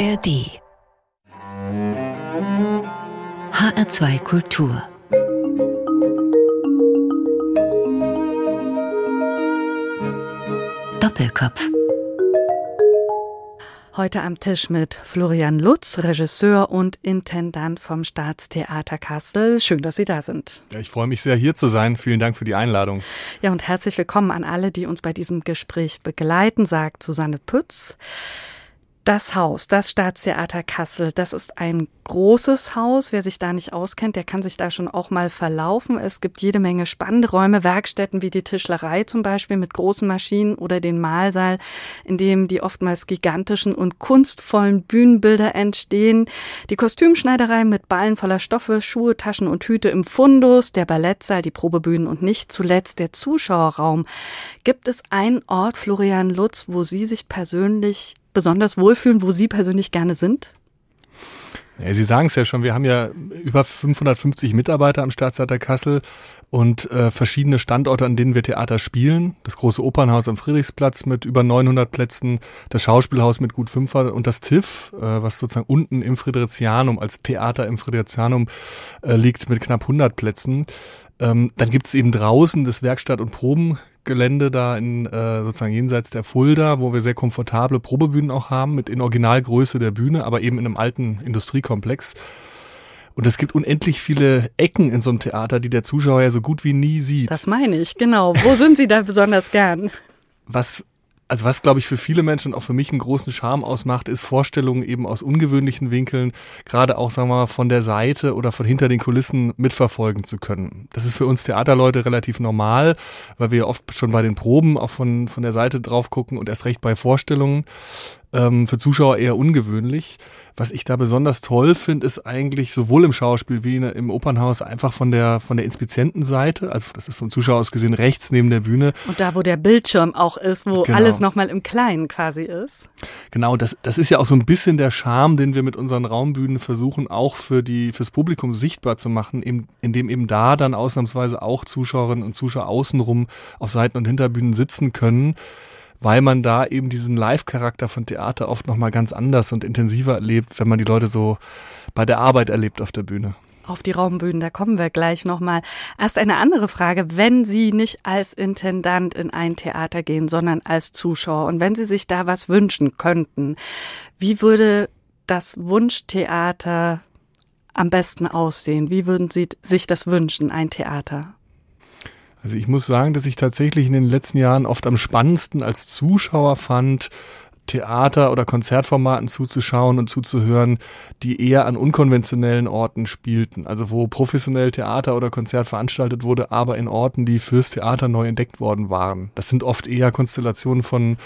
ARD HR2 Kultur Doppelkopf Heute am Tisch mit Florian Lutz, Regisseur und Intendant vom Staatstheater Kassel. Schön, dass Sie da sind. Ja, ich freue mich sehr, hier zu sein. Vielen Dank für die Einladung. Ja, und herzlich willkommen an alle, die uns bei diesem Gespräch begleiten, sagt Susanne Pütz. Das Haus, das Staatstheater Kassel, das ist ein großes Haus. Wer sich da nicht auskennt, der kann sich da schon auch mal verlaufen. Es gibt jede Menge spannende Räume, Werkstätten wie die Tischlerei zum Beispiel mit großen Maschinen oder den Mahlsaal, in dem die oftmals gigantischen und kunstvollen Bühnenbilder entstehen. Die Kostümschneiderei mit Ballen voller Stoffe, Schuhe, Taschen und Hüte im Fundus, der Ballettsaal, die Probebühnen und nicht zuletzt der Zuschauerraum. Gibt es einen Ort, Florian Lutz, wo Sie sich persönlich besonders wohlfühlen, wo Sie persönlich gerne sind? Ja, Sie sagen es ja schon, wir haben ja über 550 Mitarbeiter am Staatstheater Kassel und äh, verschiedene Standorte, an denen wir Theater spielen. Das große Opernhaus am Friedrichsplatz mit über 900 Plätzen, das Schauspielhaus mit gut 500 und das TIFF, äh, was sozusagen unten im Fridericianum als Theater im Fridericianum äh, liegt mit knapp 100 Plätzen. Ähm, dann gibt es eben draußen das Werkstatt- und Probengelände da in äh, sozusagen jenseits der Fulda, wo wir sehr komfortable Probebühnen auch haben, mit in Originalgröße der Bühne, aber eben in einem alten Industriekomplex. Und es gibt unendlich viele Ecken in so einem Theater, die der Zuschauer ja so gut wie nie sieht. Das meine ich, genau. Wo sind Sie da besonders gern? Was also was, glaube ich, für viele Menschen und auch für mich einen großen Charme ausmacht, ist Vorstellungen eben aus ungewöhnlichen Winkeln, gerade auch, sagen wir mal, von der Seite oder von hinter den Kulissen mitverfolgen zu können. Das ist für uns Theaterleute relativ normal, weil wir oft schon bei den Proben auch von, von der Seite drauf gucken und erst recht bei Vorstellungen ähm, für Zuschauer eher ungewöhnlich. Was ich da besonders toll finde, ist eigentlich sowohl im Schauspiel wie im Opernhaus einfach von der, von der Inspizientenseite, also das ist vom Zuschauer aus gesehen rechts neben der Bühne. Und da, wo der Bildschirm auch ist, wo genau. alles nochmal im Kleinen quasi ist. Genau, das, das ist ja auch so ein bisschen der Charme, den wir mit unseren Raumbühnen versuchen, auch für die, fürs Publikum sichtbar zu machen, eben, indem eben da dann ausnahmsweise auch Zuschauerinnen und Zuschauer außenrum auf Seiten- und Hinterbühnen sitzen können weil man da eben diesen Live-Charakter von Theater oft nochmal ganz anders und intensiver erlebt, wenn man die Leute so bei der Arbeit erlebt auf der Bühne. Auf die Raumbühnen, da kommen wir gleich nochmal. Erst eine andere Frage. Wenn Sie nicht als Intendant in ein Theater gehen, sondern als Zuschauer und wenn Sie sich da was wünschen könnten, wie würde das Wunschtheater am besten aussehen? Wie würden Sie sich das wünschen, ein Theater? Also ich muss sagen, dass ich tatsächlich in den letzten Jahren oft am spannendsten als Zuschauer fand, Theater- oder Konzertformaten zuzuschauen und zuzuhören, die eher an unkonventionellen Orten spielten. Also wo professionell Theater oder Konzert veranstaltet wurde, aber in Orten, die fürs Theater neu entdeckt worden waren. Das sind oft eher Konstellationen von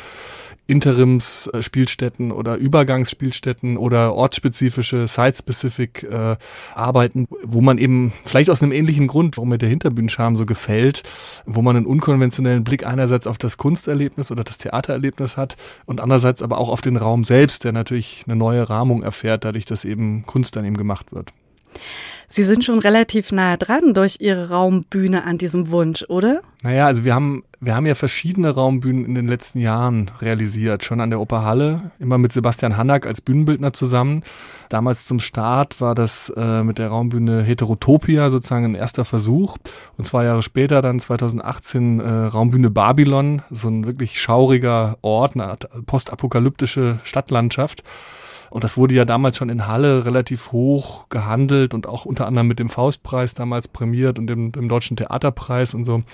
Interimsspielstätten oder Übergangsspielstätten oder ortsspezifische, site-specific äh, Arbeiten, wo man eben vielleicht aus einem ähnlichen Grund, warum mir der Hinterbühnenscharme so gefällt, wo man einen unkonventionellen Blick einerseits auf das Kunsterlebnis oder das Theatererlebnis hat und andererseits aber auch auf den Raum selbst, der natürlich eine neue Rahmung erfährt, dadurch, dass eben Kunst an ihm gemacht wird. Sie sind schon relativ nah dran durch Ihre Raumbühne an diesem Wunsch, oder? Naja, also wir haben, wir haben ja verschiedene Raumbühnen in den letzten Jahren realisiert. Schon an der Operhalle, immer mit Sebastian Hannack als Bühnenbildner zusammen. Damals zum Start war das äh, mit der Raumbühne Heterotopia sozusagen ein erster Versuch. Und zwei Jahre später, dann 2018, äh, Raumbühne Babylon, so ein wirklich schauriger Ort, eine postapokalyptische Stadtlandschaft. Und das wurde ja damals schon in Halle relativ hoch gehandelt und auch unter anderem mit dem Faustpreis damals prämiert und dem, dem Deutschen Theaterpreis und so.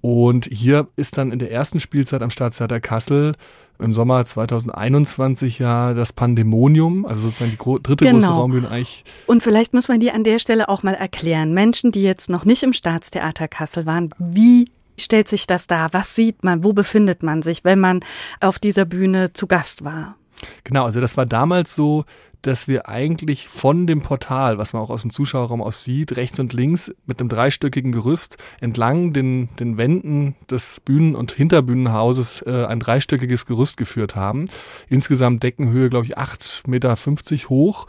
Und hier ist dann in der ersten Spielzeit am Staatstheater Kassel im Sommer 2021 ja das Pandemonium, also sozusagen die dritte genau. große Raumbühne eigentlich. Und vielleicht muss man die an der Stelle auch mal erklären. Menschen, die jetzt noch nicht im Staatstheater Kassel waren, wie stellt sich das dar? Was sieht man? Wo befindet man sich, wenn man auf dieser Bühne zu Gast war? Genau, also das war damals so, dass wir eigentlich von dem Portal, was man auch aus dem Zuschauerraum aus sieht, rechts und links mit einem dreistöckigen Gerüst entlang den, den Wänden des Bühnen- und Hinterbühnenhauses äh, ein dreistöckiges Gerüst geführt haben. Insgesamt Deckenhöhe, glaube ich, 8,50 Meter hoch,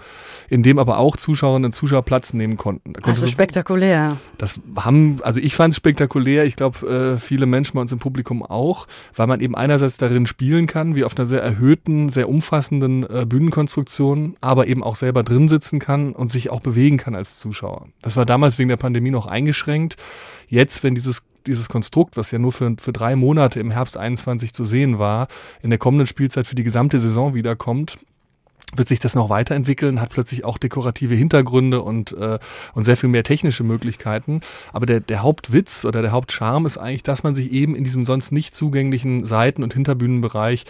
in dem aber auch Zuschauerinnen und Zuschauer Platz nehmen konnten. Da also spektakulär. Das haben, also ich fand es spektakulär, ich glaube, äh, viele Menschen bei uns im Publikum auch, weil man eben einerseits darin spielen kann, wie auf einer sehr erhöhten, sehr umfassenden äh, Bühnenkonstruktion, aber eben auch selber drin sitzen kann und sich auch bewegen kann als Zuschauer. Das war damals wegen der Pandemie noch eingeschränkt. Jetzt, wenn dieses dieses Konstrukt, was ja nur für, für drei Monate im Herbst 21 zu sehen war, in der kommenden Spielzeit für die gesamte Saison wiederkommt, wird sich das noch weiterentwickeln, hat plötzlich auch dekorative Hintergründe und, äh, und sehr viel mehr technische Möglichkeiten. Aber der, der Hauptwitz oder der Hauptcharme ist eigentlich, dass man sich eben in diesem sonst nicht zugänglichen Seiten- und Hinterbühnenbereich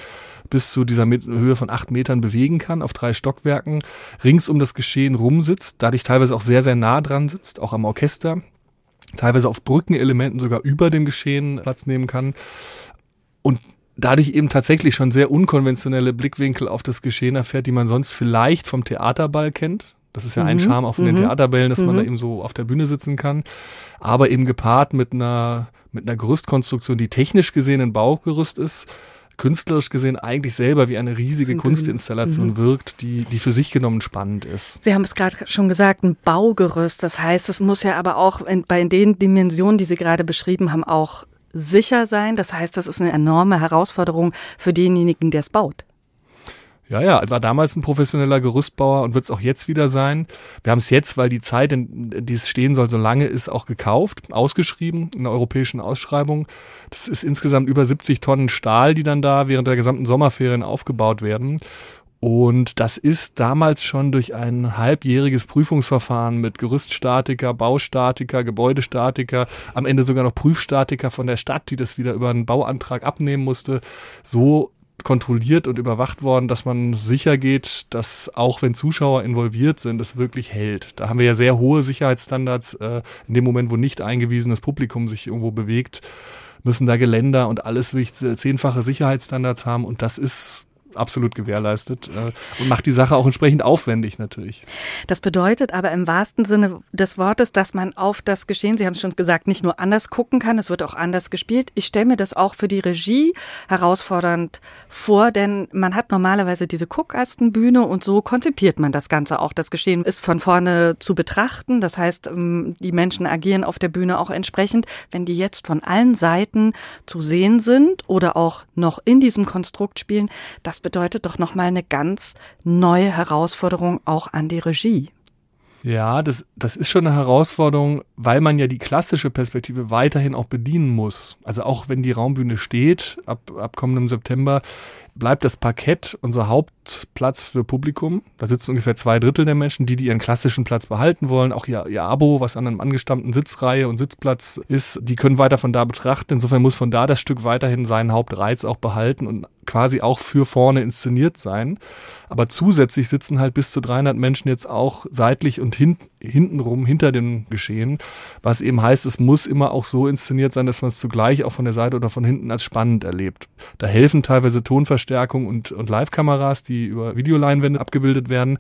bis zu dieser Höhe von acht Metern bewegen kann, auf drei Stockwerken, rings um das Geschehen rumsitzt, dadurch teilweise auch sehr, sehr nah dran sitzt, auch am Orchester, teilweise auf Brückenelementen sogar über dem Geschehen Platz nehmen kann. Und dadurch eben tatsächlich schon sehr unkonventionelle Blickwinkel auf das Geschehen erfährt, die man sonst vielleicht vom Theaterball kennt. Das ist ja mhm. ein Charme auch von den mhm. Theaterbällen, dass mhm. man da eben so auf der Bühne sitzen kann. Aber eben gepaart mit einer, mit einer Gerüstkonstruktion, die technisch gesehen ein Baugerüst ist, künstlerisch gesehen eigentlich selber wie eine riesige Kunstinstallation mhm. wirkt, die, die für sich genommen spannend ist. Sie haben es gerade schon gesagt, ein Baugerüst. Das heißt, es muss ja aber auch in, bei den Dimensionen, die Sie gerade beschrieben haben, auch sicher sein. Das heißt, das ist eine enorme Herausforderung für denjenigen, der es baut. Ja, ja, es war damals ein professioneller Gerüstbauer und wird es auch jetzt wieder sein. Wir haben es jetzt, weil die Zeit, in die es stehen soll, so lange ist, auch gekauft, ausgeschrieben in der europäischen Ausschreibung. Das ist insgesamt über 70 Tonnen Stahl, die dann da während der gesamten Sommerferien aufgebaut werden. Und das ist damals schon durch ein halbjähriges Prüfungsverfahren mit Gerüststatiker, Baustatiker, Gebäudestatiker, am Ende sogar noch Prüfstatiker von der Stadt, die das wieder über einen Bauantrag abnehmen musste, so kontrolliert und überwacht worden, dass man sicher geht, dass auch wenn Zuschauer involviert sind, es wirklich hält. Da haben wir ja sehr hohe Sicherheitsstandards. Äh, in dem Moment, wo nicht eingewiesenes Publikum sich irgendwo bewegt, müssen da Geländer und alles zehnfache Sicherheitsstandards haben. Und das ist absolut gewährleistet äh, und macht die Sache auch entsprechend aufwendig natürlich. Das bedeutet aber im wahrsten Sinne des Wortes, dass man auf das Geschehen, Sie haben es schon gesagt, nicht nur anders gucken kann, es wird auch anders gespielt. Ich stelle mir das auch für die Regie herausfordernd vor, denn man hat normalerweise diese Guckastenbühne und so konzipiert man das Ganze auch. Das Geschehen ist von vorne zu betrachten, das heißt, ähm, die Menschen agieren auf der Bühne auch entsprechend. Wenn die jetzt von allen Seiten zu sehen sind oder auch noch in diesem Konstrukt spielen, das bedeutet doch nochmal eine ganz neue Herausforderung auch an die Regie. Ja, das, das ist schon eine Herausforderung, weil man ja die klassische Perspektive weiterhin auch bedienen muss. Also auch wenn die Raumbühne steht, ab, ab kommendem September, bleibt das Parkett unser Hauptplatz für Publikum. Da sitzen ungefähr zwei Drittel der Menschen, die, die ihren klassischen Platz behalten wollen, auch ihr, ihr Abo, was an einem angestammten Sitzreihe und Sitzplatz ist, die können weiter von da betrachten. Insofern muss von da das Stück weiterhin seinen Hauptreiz auch behalten und quasi auch für vorne inszeniert sein. Aber zusätzlich sitzen halt bis zu 300 Menschen jetzt auch seitlich und hin, hintenrum hinter dem Geschehen, was eben heißt, es muss immer auch so inszeniert sein, dass man es zugleich auch von der Seite oder von hinten als spannend erlebt. Da helfen teilweise Tonverstärkung und, und Live-Kameras, die über Videoleinwände abgebildet werden.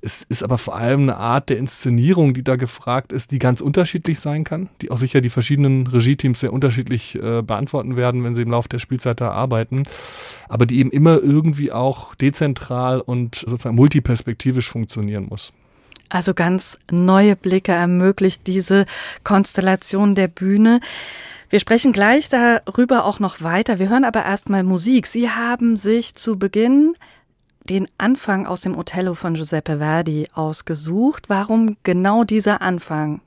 Es ist aber vor allem eine Art der Inszenierung, die da gefragt ist, die ganz unterschiedlich sein kann, die auch sicher die verschiedenen Regie-Teams sehr unterschiedlich äh, beantworten werden, wenn sie im Laufe der Spielzeit da arbeiten, aber die eben immer irgendwie auch dezentral und sozusagen multiperspektivisch funktionieren muss. Also ganz neue Blicke ermöglicht diese Konstellation der Bühne. Wir sprechen gleich darüber auch noch weiter. Wir hören aber erstmal Musik. Sie haben sich zu Beginn den Anfang aus dem Othello von Giuseppe Verdi ausgesucht. Warum genau dieser Anfang?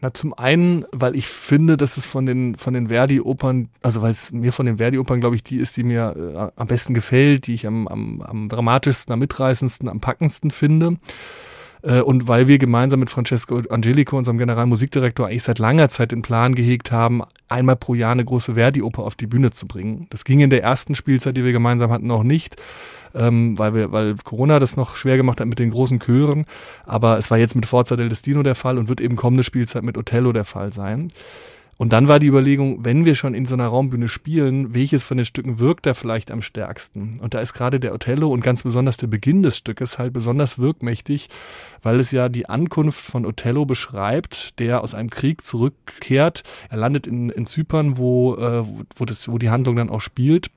Na, zum einen, weil ich finde, dass es von den, von den Verdi-Opern, also weil es mir von den Verdi-Opern, glaube ich, die ist, die mir äh, am besten gefällt, die ich am, am, am dramatischsten, am mitreißendsten, am packendsten finde. Äh, und weil wir gemeinsam mit Francesco Angelico, unserem Generalmusikdirektor, eigentlich seit langer Zeit den Plan gehegt haben, einmal pro Jahr eine große Verdi-Oper auf die Bühne zu bringen. Das ging in der ersten Spielzeit, die wir gemeinsam hatten, noch nicht ähm, weil, wir, weil Corona das noch schwer gemacht hat mit den großen Chören. Aber es war jetzt mit Forza del Destino der Fall und wird eben kommende Spielzeit mit Othello der Fall sein. Und dann war die Überlegung, wenn wir schon in so einer Raumbühne spielen, welches von den Stücken wirkt da vielleicht am stärksten? Und da ist gerade der Othello und ganz besonders der Beginn des Stückes halt besonders wirkmächtig, weil es ja die Ankunft von Othello beschreibt, der aus einem Krieg zurückkehrt. Er landet in, in Zypern, wo, äh, wo, das, wo die Handlung dann auch spielt.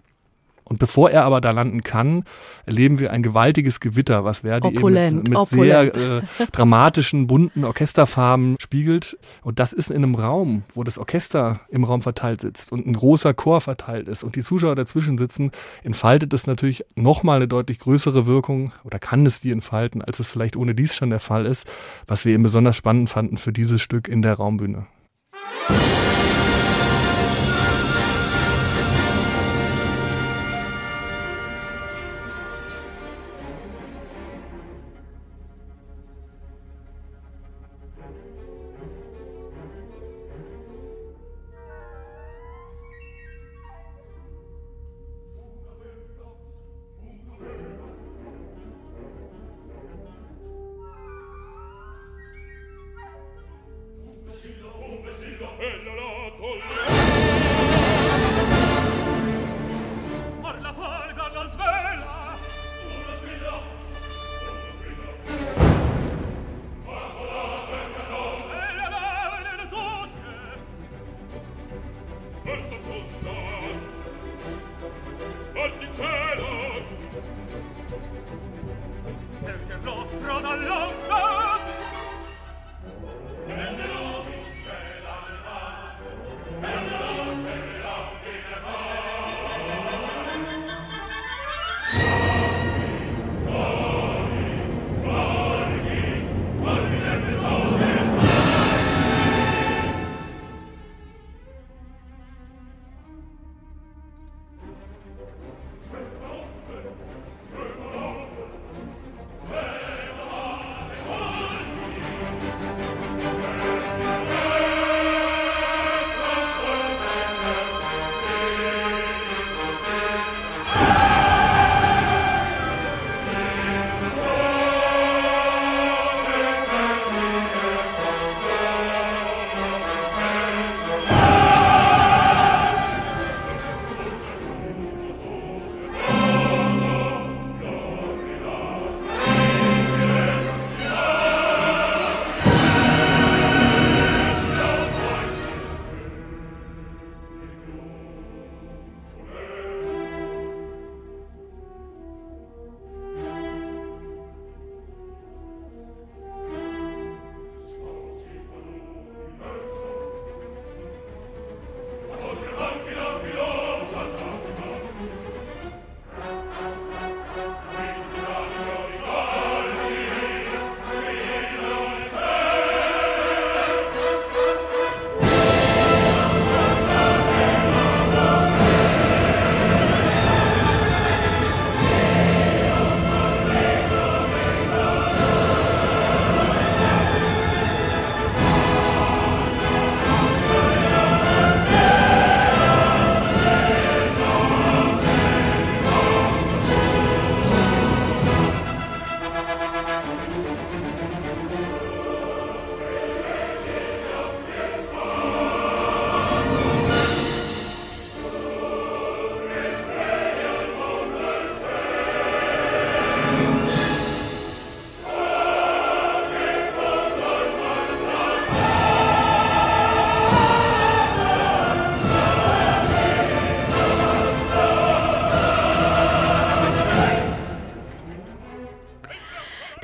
Und bevor er aber da landen kann, erleben wir ein gewaltiges Gewitter, was Verdi opulent, eben mit, mit sehr äh, dramatischen, bunten Orchesterfarben spiegelt. Und das ist in einem Raum, wo das Orchester im Raum verteilt sitzt und ein großer Chor verteilt ist und die Zuschauer dazwischen sitzen, entfaltet es natürlich nochmal eine deutlich größere Wirkung oder kann es die entfalten, als es vielleicht ohne dies schon der Fall ist, was wir eben besonders spannend fanden für dieses Stück in der Raumbühne.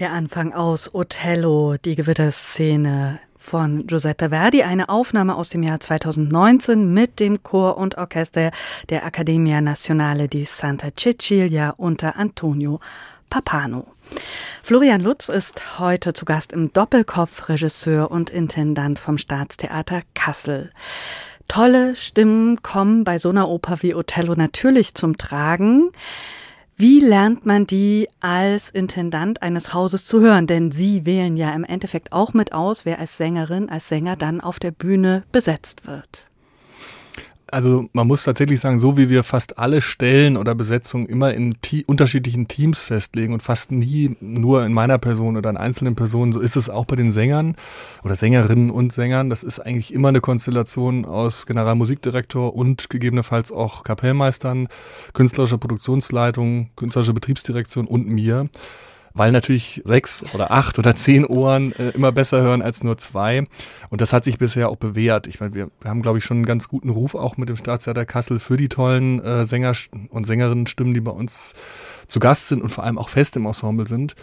Der Anfang aus Othello, die Gewitterszene von Giuseppe Verdi, eine Aufnahme aus dem Jahr 2019 mit dem Chor und Orchester der Accademia Nazionale di Santa Cecilia unter Antonio Papano. Florian Lutz ist heute zu Gast im Doppelkopf, Regisseur und Intendant vom Staatstheater Kassel. Tolle Stimmen kommen bei so einer Oper wie Othello natürlich zum Tragen. Wie lernt man die als Intendant eines Hauses zu hören? Denn Sie wählen ja im Endeffekt auch mit aus, wer als Sängerin, als Sänger dann auf der Bühne besetzt wird. Also man muss tatsächlich sagen, so wie wir fast alle Stellen oder Besetzungen immer in unterschiedlichen Teams festlegen und fast nie nur in meiner Person oder in einzelnen Personen, so ist es auch bei den Sängern oder Sängerinnen und Sängern. Das ist eigentlich immer eine Konstellation aus Generalmusikdirektor und gegebenenfalls auch Kapellmeistern, künstlerischer Produktionsleitung, künstlerische Betriebsdirektion und mir weil natürlich sechs oder acht oder zehn Ohren äh, immer besser hören als nur zwei. Und das hat sich bisher auch bewährt. Ich meine, wir, haben, glaube ich, schon einen ganz guten Ruf auch mit dem Staatstheater Kassel für die tollen äh, Sänger und Sängerinnenstimmen, die bei uns zu Gast sind und vor allem auch fest im Ensemble sind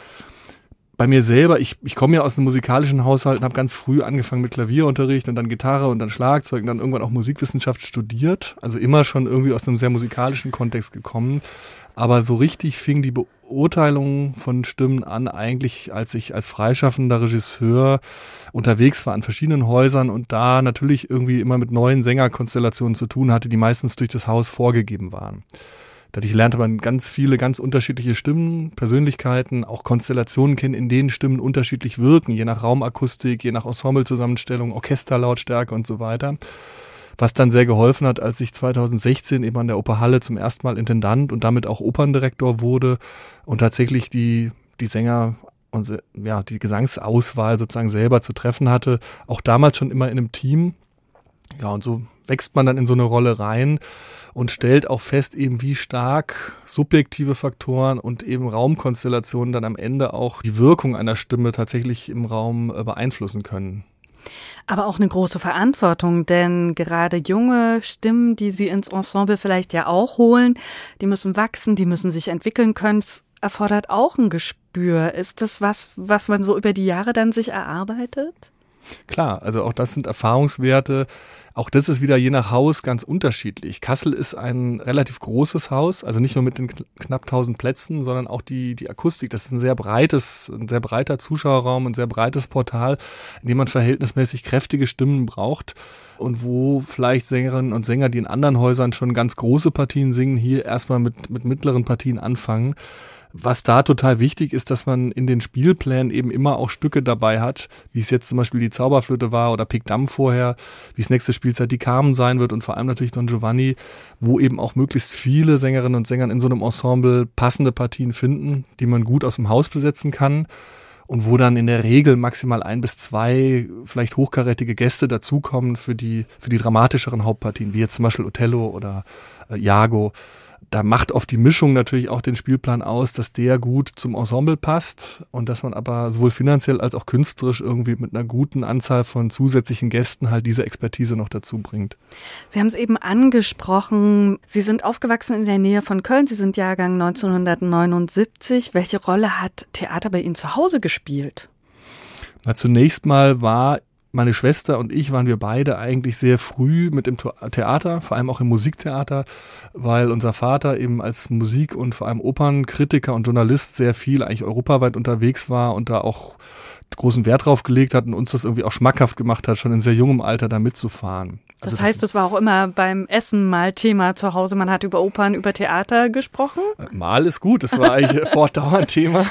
bei mir selber, ich, ich komme ja aus einem musikalischen Haushalt und habe ganz früh angefangen mit Klavierunterricht und dann Gitarre und dann Schlagzeug und dann irgendwann auch Musikwissenschaft studiert. Also immer schon irgendwie aus einem sehr musikalischen Kontext gekommen. Aber so richtig fing die Beurteilung von Stimmen an, eigentlich als ich als freischaffender Regisseur unterwegs war an verschiedenen Häusern und da natürlich irgendwie immer mit neuen Sängerkonstellationen zu tun hatte, die meistens durch das Haus vorgegeben waren. Dadurch lernte man ganz viele ganz unterschiedliche Stimmen, Persönlichkeiten, auch Konstellationen kennen, in denen Stimmen unterschiedlich wirken, je nach Raumakustik, je nach Ensemblezusammenstellung, Orchesterlautstärke und so weiter was dann sehr geholfen hat, als ich 2016 eben an der Operhalle zum ersten Mal Intendant und damit auch Operndirektor wurde und tatsächlich die, die Sänger und ja, die Gesangsauswahl sozusagen selber zu treffen hatte. Auch damals schon immer in einem Team. Ja, und so wächst man dann in so eine Rolle rein und stellt auch fest, eben wie stark subjektive Faktoren und eben Raumkonstellationen dann am Ende auch die Wirkung einer Stimme tatsächlich im Raum äh, beeinflussen können. Aber auch eine große Verantwortung, denn gerade junge Stimmen, die Sie ins Ensemble vielleicht ja auch holen, die müssen wachsen, die müssen sich entwickeln können. Es erfordert auch ein Gespür. Ist das was, was man so über die Jahre dann sich erarbeitet? Klar, also auch das sind Erfahrungswerte, auch das ist wieder je nach Haus ganz unterschiedlich. Kassel ist ein relativ großes Haus, also nicht nur mit den knapp 1000 Plätzen, sondern auch die, die Akustik. Das ist ein sehr breites, ein sehr breiter Zuschauerraum, ein sehr breites Portal, in dem man verhältnismäßig kräftige Stimmen braucht und wo vielleicht Sängerinnen und Sänger, die in anderen Häusern schon ganz große Partien singen, hier erstmal mit, mit mittleren Partien anfangen. Was da total wichtig ist, dass man in den Spielplänen eben immer auch Stücke dabei hat, wie es jetzt zum Beispiel die Zauberflöte war oder Pick Damm vorher, wie es nächste Spielzeit die Carmen sein wird und vor allem natürlich Don Giovanni, wo eben auch möglichst viele Sängerinnen und Sänger in so einem Ensemble passende Partien finden, die man gut aus dem Haus besetzen kann und wo dann in der Regel maximal ein bis zwei vielleicht hochkarätige Gäste dazukommen für die, für die dramatischeren Hauptpartien, wie jetzt zum Beispiel Othello oder äh, Iago da macht oft die Mischung natürlich auch den Spielplan aus, dass der gut zum Ensemble passt und dass man aber sowohl finanziell als auch künstlerisch irgendwie mit einer guten Anzahl von zusätzlichen Gästen halt diese Expertise noch dazu bringt. Sie haben es eben angesprochen, Sie sind aufgewachsen in der Nähe von Köln, Sie sind Jahrgang 1979. Welche Rolle hat Theater bei Ihnen zu Hause gespielt? Na, zunächst mal war meine Schwester und ich waren wir beide eigentlich sehr früh mit dem Theater, vor allem auch im Musiktheater, weil unser Vater eben als Musik- und vor allem Opernkritiker und Journalist sehr viel eigentlich europaweit unterwegs war und da auch großen Wert drauf gelegt hat und uns das irgendwie auch schmackhaft gemacht hat, schon in sehr jungem Alter da mitzufahren. Also das heißt, es war auch immer beim Essen mal Thema zu Hause. Man hat über Opern, über Theater gesprochen? Mal ist gut. Es war eigentlich fortdauernd Thema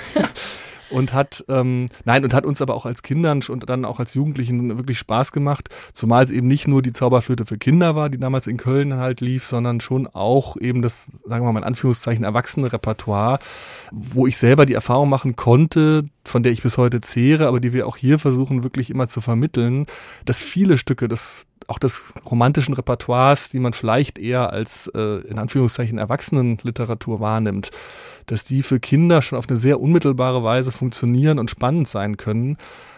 und hat, ähm, nein, und hat uns aber auch als Kindern und dann auch als Jugendlichen wirklich Spaß gemacht, zumal es eben nicht nur die Zauberflöte für Kinder war, die damals in Köln halt lief, sondern schon auch eben das, sagen wir mal in Anführungszeichen, erwachsene Repertoire, wo ich selber die Erfahrung machen konnte, von der ich bis heute zehre, aber die wir auch hier versuchen wirklich immer zu vermitteln, dass viele Stücke des auch des romantischen Repertoires, die man vielleicht eher als äh, in Anführungszeichen Erwachsenenliteratur wahrnimmt, dass die für Kinder schon auf eine sehr unmittelbare Weise funktionieren und spannend sein können,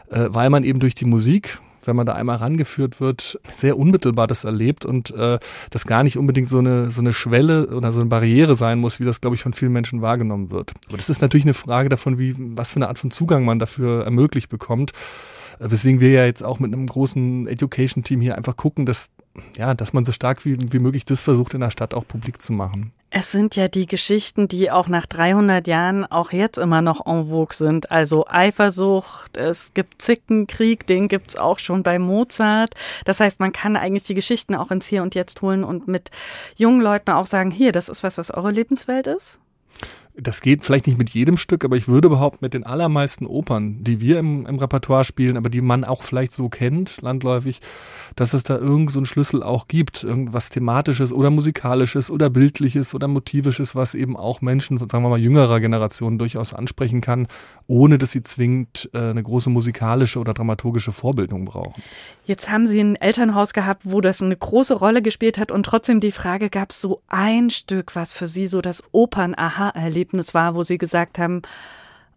äh, weil man eben durch die Musik wenn man da einmal rangeführt wird, sehr unmittelbar das erlebt und äh, das gar nicht unbedingt so eine, so eine Schwelle oder so eine Barriere sein muss, wie das, glaube ich, von vielen Menschen wahrgenommen wird. Aber das ist natürlich eine Frage davon, wie, was für eine Art von Zugang man dafür ermöglicht bekommt. Äh, weswegen wir ja jetzt auch mit einem großen Education-Team hier einfach gucken, dass, ja, dass man so stark wie, wie möglich das versucht, in der Stadt auch publik zu machen. Es sind ja die Geschichten, die auch nach 300 Jahren auch jetzt immer noch en vogue sind. Also Eifersucht, es gibt Zickenkrieg, den gibt's auch schon bei Mozart. Das heißt, man kann eigentlich die Geschichten auch ins Hier und Jetzt holen und mit jungen Leuten auch sagen, hier, das ist was, was eure Lebenswelt ist. Das geht vielleicht nicht mit jedem Stück, aber ich würde behaupten, mit den allermeisten Opern, die wir im, im Repertoire spielen, aber die man auch vielleicht so kennt, landläufig, dass es da irgend so Schlüssel auch gibt, irgendwas Thematisches oder Musikalisches oder Bildliches oder Motivisches, was eben auch Menschen, sagen wir mal, jüngerer Generation durchaus ansprechen kann, ohne dass sie zwingend äh, eine große musikalische oder dramaturgische Vorbildung brauchen. Jetzt haben Sie ein Elternhaus gehabt, wo das eine große Rolle gespielt hat und trotzdem die Frage, gab es so ein Stück, was für Sie so das Opern-Aha-Erlebnis war, wo Sie gesagt haben,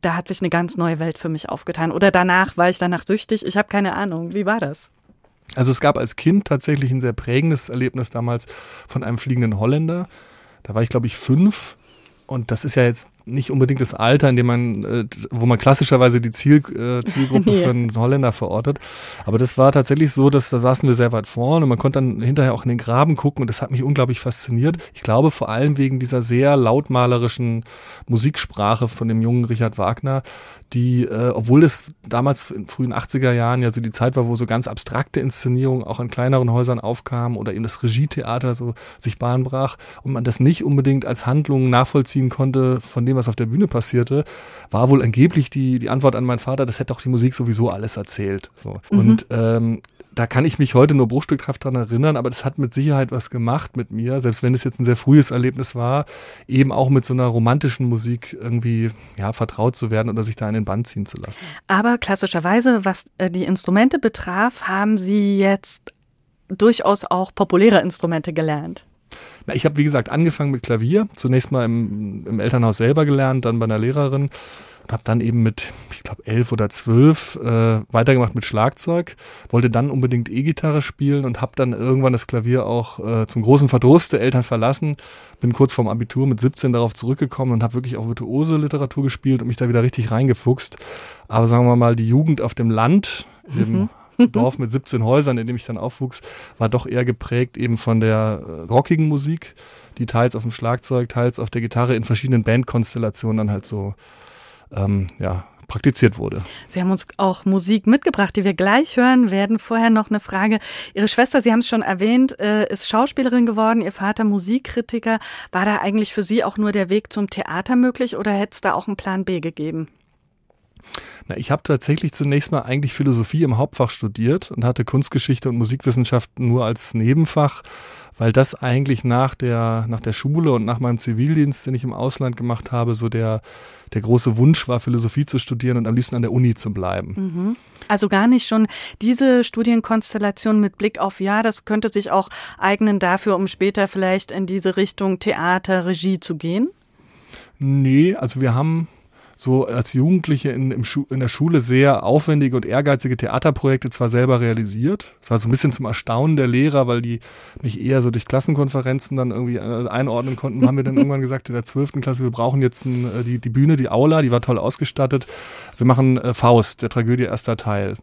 da hat sich eine ganz neue Welt für mich aufgetan. Oder danach war ich danach süchtig. Ich habe keine Ahnung. Wie war das? Also es gab als Kind tatsächlich ein sehr prägendes Erlebnis damals von einem fliegenden Holländer. Da war ich, glaube ich, fünf. Und das ist ja jetzt nicht unbedingt das Alter, in dem man, äh, wo man klassischerweise die Ziel, äh, Zielgruppe ja. für einen Holländer verortet. Aber das war tatsächlich so, dass da saßen wir sehr weit vorne und man konnte dann hinterher auch in den Graben gucken und das hat mich unglaublich fasziniert. Ich glaube vor allem wegen dieser sehr lautmalerischen Musiksprache von dem jungen Richard Wagner, die, äh, obwohl das damals in frühen 80er Jahren ja so die Zeit war, wo so ganz abstrakte Inszenierungen auch in kleineren Häusern aufkamen oder eben das Regietheater so sich bahnbrach und man das nicht unbedingt als Handlung nachvollziehen konnte von dem, was auf der Bühne passierte, war wohl angeblich die, die Antwort an meinen Vater, das hätte doch die Musik sowieso alles erzählt. So. Mhm. Und ähm, da kann ich mich heute nur bruchstückhaft dran erinnern, aber das hat mit Sicherheit was gemacht mit mir, selbst wenn es jetzt ein sehr frühes Erlebnis war, eben auch mit so einer romantischen Musik irgendwie ja, vertraut zu werden oder sich da in den Band ziehen zu lassen. Aber klassischerweise, was äh, die Instrumente betraf, haben Sie jetzt durchaus auch populäre Instrumente gelernt. Na, ich habe, wie gesagt, angefangen mit Klavier. Zunächst mal im, im Elternhaus selber gelernt, dann bei einer Lehrerin und habe dann eben mit, ich glaube, elf oder zwölf äh, weitergemacht mit Schlagzeug, wollte dann unbedingt E-Gitarre spielen und habe dann irgendwann das Klavier auch äh, zum großen Verdruss der Eltern verlassen. Bin kurz vorm Abitur mit 17 darauf zurückgekommen und habe wirklich auch virtuose Literatur gespielt und mich da wieder richtig reingefuchst. Aber sagen wir mal, die Jugend auf dem Land, im mhm. Dorf mit 17 Häusern, in dem ich dann aufwuchs, war doch eher geprägt eben von der äh, rockigen Musik, die teils auf dem Schlagzeug, teils auf der Gitarre in verschiedenen Bandkonstellationen dann halt so ähm, ja, praktiziert wurde. Sie haben uns auch Musik mitgebracht, die wir gleich hören werden. Vorher noch eine Frage. Ihre Schwester, Sie haben es schon erwähnt, äh, ist Schauspielerin geworden, Ihr Vater Musikkritiker. War da eigentlich für Sie auch nur der Weg zum Theater möglich oder hätte es da auch einen Plan B gegeben? Na, ich habe tatsächlich zunächst mal eigentlich Philosophie im Hauptfach studiert und hatte Kunstgeschichte und Musikwissenschaft nur als Nebenfach, weil das eigentlich nach der, nach der Schule und nach meinem Zivildienst, den ich im Ausland gemacht habe, so der, der große Wunsch war, Philosophie zu studieren und am liebsten an der Uni zu bleiben. Mhm. Also gar nicht schon diese Studienkonstellation mit Blick auf, ja, das könnte sich auch eignen dafür, um später vielleicht in diese Richtung Theater, Regie zu gehen? Nee, also wir haben so als Jugendliche in, in der Schule sehr aufwendige und ehrgeizige Theaterprojekte zwar selber realisiert. Das war so ein bisschen zum Erstaunen der Lehrer, weil die mich eher so durch Klassenkonferenzen dann irgendwie äh, einordnen konnten, haben wir dann irgendwann gesagt in der zwölften Klasse, wir brauchen jetzt ein, äh, die, die Bühne, die Aula, die war toll ausgestattet. Wir machen äh, Faust, der Tragödie erster Teil.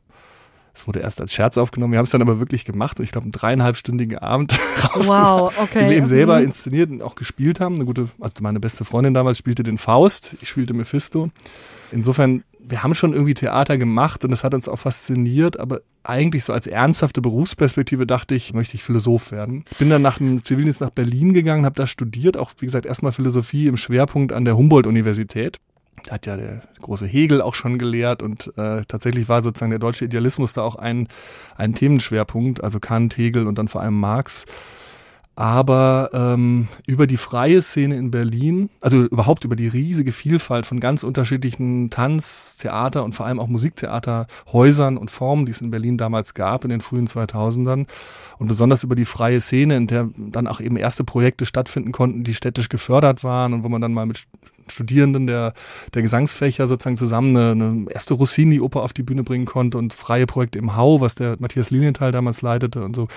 Es wurde erst als Scherz aufgenommen. Wir haben es dann aber wirklich gemacht. Ich glaube, einen dreieinhalbstündigen Abend wow, okay. den wir eben selber mhm. inszeniert und auch gespielt haben. Eine gute, also meine beste Freundin damals spielte den Faust. Ich spielte Mephisto. Insofern, wir haben schon irgendwie Theater gemacht und das hat uns auch fasziniert, aber eigentlich so als ernsthafte Berufsperspektive dachte ich, möchte ich Philosoph werden. Bin dann nach dem Zivildienst nach Berlin gegangen, habe da studiert, auch wie gesagt erstmal Philosophie im Schwerpunkt an der Humboldt-Universität hat ja der große Hegel auch schon gelehrt und äh, tatsächlich war sozusagen der deutsche Idealismus da auch ein, ein Themenschwerpunkt, also Kant, Hegel und dann vor allem Marx. Aber ähm, über die freie Szene in Berlin, also überhaupt über die riesige Vielfalt von ganz unterschiedlichen Tanz-, Theater und vor allem auch Musiktheaterhäusern und Formen, die es in Berlin damals gab in den frühen 2000ern und besonders über die freie Szene, in der dann auch eben erste Projekte stattfinden konnten, die städtisch gefördert waren und wo man dann mal mit Studierenden der, der Gesangsfächer sozusagen zusammen eine, eine erste Rossini-Oper auf die Bühne bringen konnte und freie Projekte im Hau, was der Matthias Lilienthal damals leitete und so,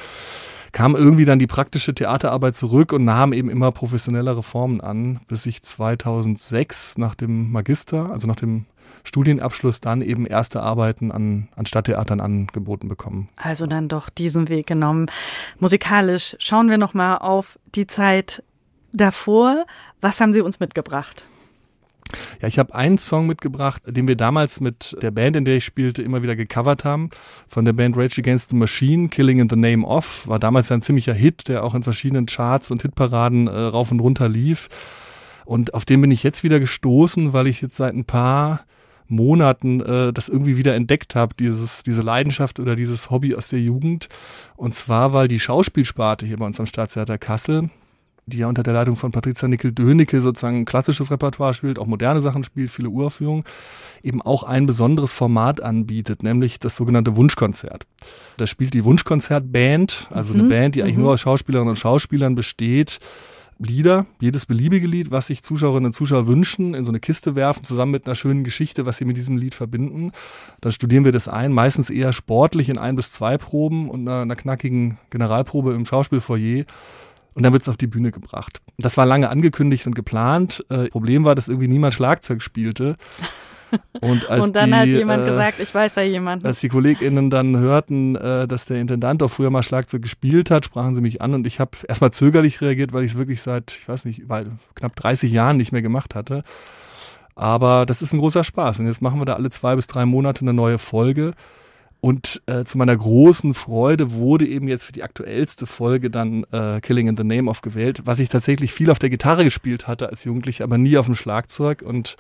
kam irgendwie dann die praktische Theaterarbeit zurück und nahm eben immer professionellere Formen an, bis ich 2006 nach dem Magister, also nach dem Studienabschluss dann eben erste Arbeiten an, an Stadttheatern angeboten bekommen. Also dann doch diesen Weg genommen. Musikalisch schauen wir nochmal auf die Zeit davor. Was haben Sie uns mitgebracht? Ja, ich habe einen Song mitgebracht, den wir damals mit der Band, in der ich spielte, immer wieder gecovert haben. Von der Band Rage Against the Machine, Killing in the Name of. War damals ein ziemlicher Hit, der auch in verschiedenen Charts und Hitparaden äh, rauf und runter lief. Und auf den bin ich jetzt wieder gestoßen, weil ich jetzt seit ein paar Monaten äh, das irgendwie wieder entdeckt habe, dieses, diese Leidenschaft oder dieses Hobby aus der Jugend. Und zwar, weil die Schauspielsparte hier bei uns am Staatstheater Kassel, die ja unter der Leitung von Patricia Nickel-Dönecke sozusagen klassisches Repertoire spielt, auch moderne Sachen spielt, viele Uraufführungen, eben auch ein besonderes Format anbietet, nämlich das sogenannte Wunschkonzert. Da spielt die Wunschkonzertband, also mhm. eine Band, die eigentlich mhm. nur aus Schauspielerinnen und Schauspielern besteht, Lieder, jedes beliebige Lied, was sich Zuschauerinnen und Zuschauer wünschen, in so eine Kiste werfen, zusammen mit einer schönen Geschichte, was sie mit diesem Lied verbinden. Dann studieren wir das ein, meistens eher sportlich in ein bis zwei Proben und einer, einer knackigen Generalprobe im Schauspielfoyer. Und dann wird es auf die Bühne gebracht. Das war lange angekündigt und geplant. Äh, Problem war, dass irgendwie niemand Schlagzeug spielte. Und, als und dann die, hat jemand äh, gesagt, ich weiß ja jemanden. Als die KollegInnen dann hörten, äh, dass der Intendant auch früher mal Schlagzeug gespielt hat, sprachen sie mich an und ich habe erstmal zögerlich reagiert, weil ich es wirklich seit, ich weiß nicht, weil, knapp 30 Jahren nicht mehr gemacht hatte. Aber das ist ein großer Spaß. Und jetzt machen wir da alle zwei bis drei Monate eine neue Folge. Und äh, zu meiner großen Freude wurde eben jetzt für die aktuellste Folge dann äh, Killing in the Name of gewählt, was ich tatsächlich viel auf der Gitarre gespielt hatte als Jugendlicher, aber nie auf dem Schlagzeug. Und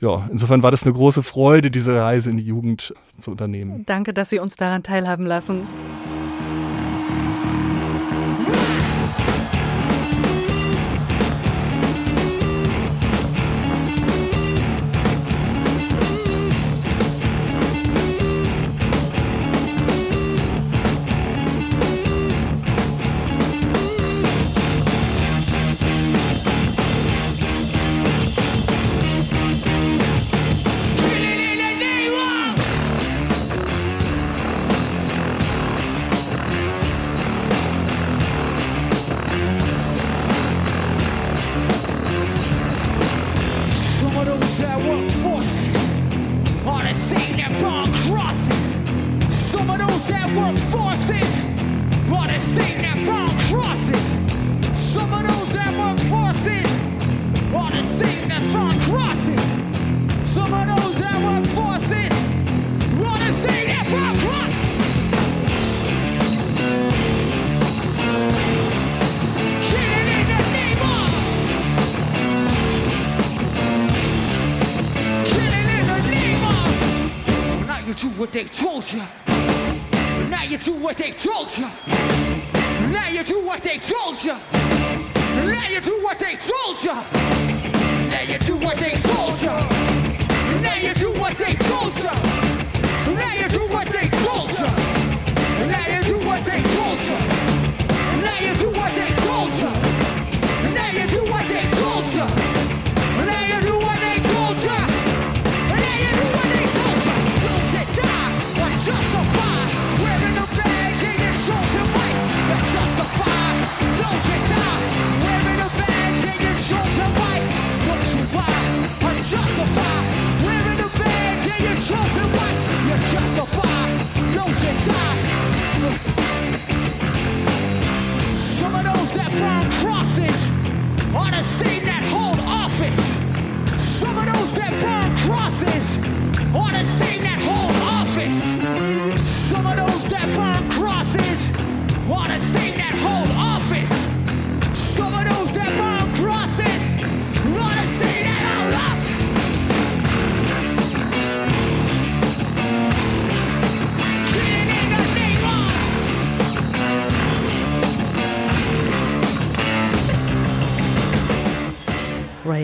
ja, insofern war das eine große Freude, diese Reise in die Jugend zu unternehmen. Danke, dass Sie uns daran teilhaben lassen.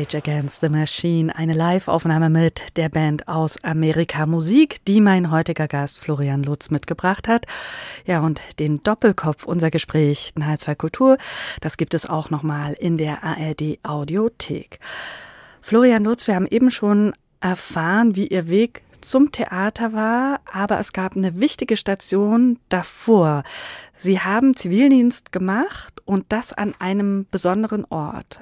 Rage Against the Machine, eine Live-Aufnahme mit der Band aus Amerika Musik, die mein heutiger Gast Florian Lutz mitgebracht hat. Ja, und den Doppelkopf, unser Gespräch in H2 Kultur, das gibt es auch nochmal in der ARD Audiothek. Florian Lutz, wir haben eben schon erfahren, wie Ihr Weg zum Theater war, aber es gab eine wichtige Station davor. Sie haben Zivildienst gemacht und das an einem besonderen Ort.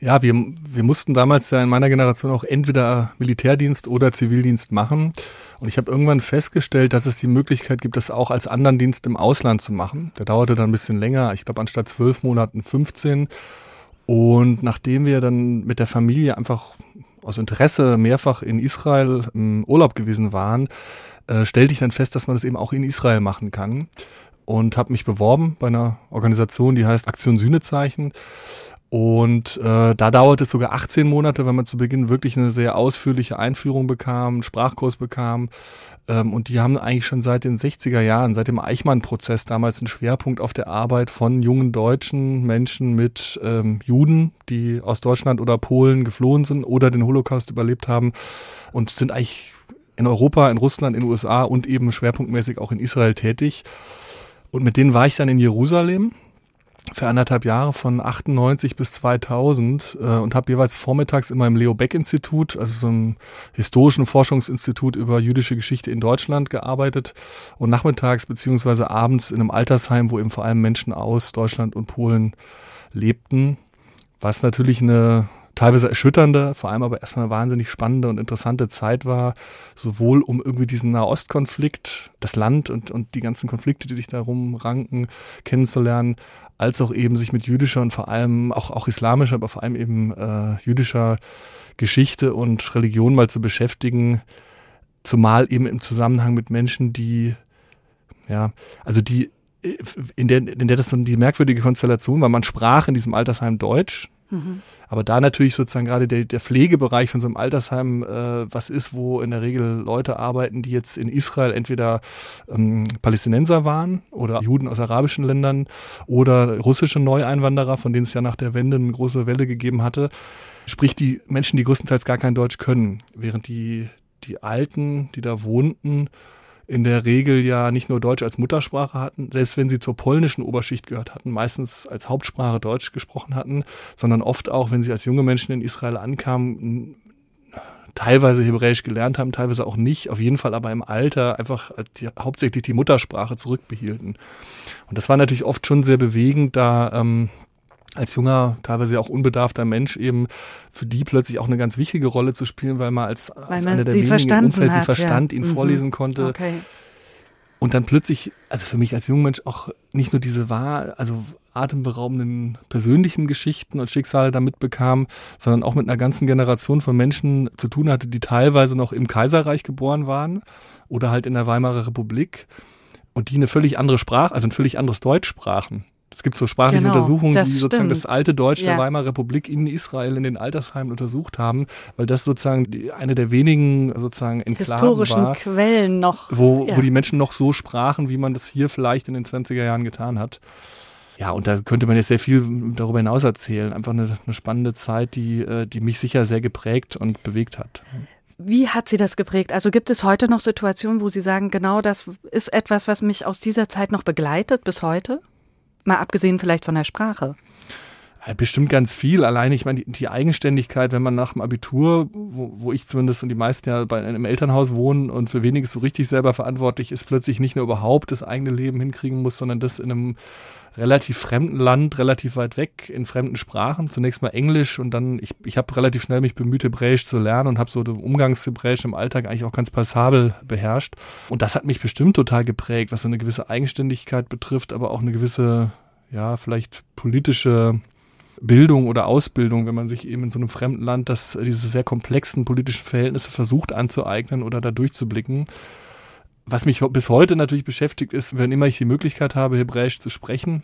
Ja, wir, wir mussten damals ja in meiner Generation auch entweder Militärdienst oder Zivildienst machen. Und ich habe irgendwann festgestellt, dass es die Möglichkeit gibt, das auch als anderen Dienst im Ausland zu machen. Der dauerte dann ein bisschen länger, ich glaube anstatt zwölf Monaten 15. Und nachdem wir dann mit der Familie einfach aus Interesse mehrfach in Israel im Urlaub gewesen waren, äh, stellte ich dann fest, dass man das eben auch in Israel machen kann. Und habe mich beworben bei einer Organisation, die heißt Aktion Sühnezeichen Und äh, da dauert es sogar 18 Monate, weil man zu Beginn wirklich eine sehr ausführliche Einführung bekam, einen Sprachkurs bekam. Ähm, und die haben eigentlich schon seit den 60er Jahren, seit dem Eichmann-Prozess damals einen Schwerpunkt auf der Arbeit von jungen deutschen Menschen mit ähm, Juden, die aus Deutschland oder Polen geflohen sind oder den Holocaust überlebt haben und sind eigentlich in Europa, in Russland, in den USA und eben schwerpunktmäßig auch in Israel tätig. Und mit denen war ich dann in Jerusalem für anderthalb Jahre von 98 bis 2000 äh, und habe jeweils vormittags immer im Leo Beck Institut, also so einem historischen Forschungsinstitut über jüdische Geschichte in Deutschland gearbeitet und nachmittags beziehungsweise abends in einem Altersheim, wo eben vor allem Menschen aus Deutschland und Polen lebten, was natürlich eine teilweise erschütternde, vor allem aber erstmal wahnsinnig spannende und interessante Zeit war, sowohl um irgendwie diesen Nahostkonflikt, das Land und, und die ganzen Konflikte, die sich darum ranken, kennenzulernen, als auch eben sich mit jüdischer und vor allem auch, auch islamischer, aber vor allem eben äh, jüdischer Geschichte und Religion mal zu beschäftigen, zumal eben im Zusammenhang mit Menschen, die, ja, also die, äh, in der, in der das so die merkwürdige Konstellation war, man sprach in diesem Altersheim Deutsch, Mhm. Aber da natürlich sozusagen gerade der, der Pflegebereich von so einem Altersheim äh, was ist, wo in der Regel Leute arbeiten, die jetzt in Israel entweder ähm, Palästinenser waren oder Juden aus arabischen Ländern oder russische Neueinwanderer, von denen es ja nach der Wende eine große Welle gegeben hatte. Sprich, die Menschen, die größtenteils gar kein Deutsch können, während die, die Alten, die da wohnten, in der Regel ja nicht nur Deutsch als Muttersprache hatten, selbst wenn sie zur polnischen Oberschicht gehört hatten, meistens als Hauptsprache Deutsch gesprochen hatten, sondern oft auch, wenn sie als junge Menschen in Israel ankamen, teilweise Hebräisch gelernt haben, teilweise auch nicht, auf jeden Fall aber im Alter einfach die, hauptsächlich die Muttersprache zurückbehielten. Und das war natürlich oft schon sehr bewegend, da ähm, als junger, teilweise auch unbedarfter Mensch eben für die plötzlich auch eine ganz wichtige Rolle zu spielen, weil man als, weil als einer der wenigen im Umfeld hat, sie verstand, ja. ihn mhm. vorlesen konnte. Okay. Und dann plötzlich, also für mich als junger Mensch auch nicht nur diese wahr, also atemberaubenden persönlichen Geschichten und Schicksale damit bekam, sondern auch mit einer ganzen Generation von Menschen zu tun hatte, die teilweise noch im Kaiserreich geboren waren oder halt in der Weimarer Republik und die eine völlig andere Sprache, also ein völlig anderes Deutsch sprachen. Es gibt so sprachliche genau, Untersuchungen, die sozusagen das alte Deutsch ja. der Weimarer Republik in Israel in den Altersheimen untersucht haben, weil das sozusagen die, eine der wenigen sozusagen Enklaven historischen war, Quellen noch, wo, ja. wo die Menschen noch so sprachen, wie man das hier vielleicht in den 20er Jahren getan hat. Ja, und da könnte man jetzt sehr viel darüber hinaus erzählen. Einfach eine, eine spannende Zeit, die, äh, die mich sicher sehr geprägt und bewegt hat. Wie hat sie das geprägt? Also gibt es heute noch Situationen, wo Sie sagen, genau das ist etwas, was mich aus dieser Zeit noch begleitet bis heute? Mal abgesehen vielleicht von der Sprache. Bestimmt ganz viel. Allein, ich meine, die, die Eigenständigkeit, wenn man nach dem Abitur, wo, wo ich zumindest und die meisten ja bei einem Elternhaus wohnen und für weniges so richtig selber verantwortlich ist, plötzlich nicht nur überhaupt das eigene Leben hinkriegen muss, sondern das in einem relativ fremden Land, relativ weit weg, in fremden Sprachen. Zunächst mal Englisch und dann, ich, ich habe relativ schnell mich bemüht, Hebräisch zu lernen und habe so Umgangshebräisch im Alltag eigentlich auch ganz passabel beherrscht. Und das hat mich bestimmt total geprägt, was so eine gewisse Eigenständigkeit betrifft, aber auch eine gewisse, ja, vielleicht politische Bildung oder Ausbildung, wenn man sich eben in so einem fremden Land das, diese sehr komplexen politischen Verhältnisse versucht anzueignen oder da durchzublicken. Was mich bis heute natürlich beschäftigt ist, wenn immer ich die Möglichkeit habe, Hebräisch zu sprechen,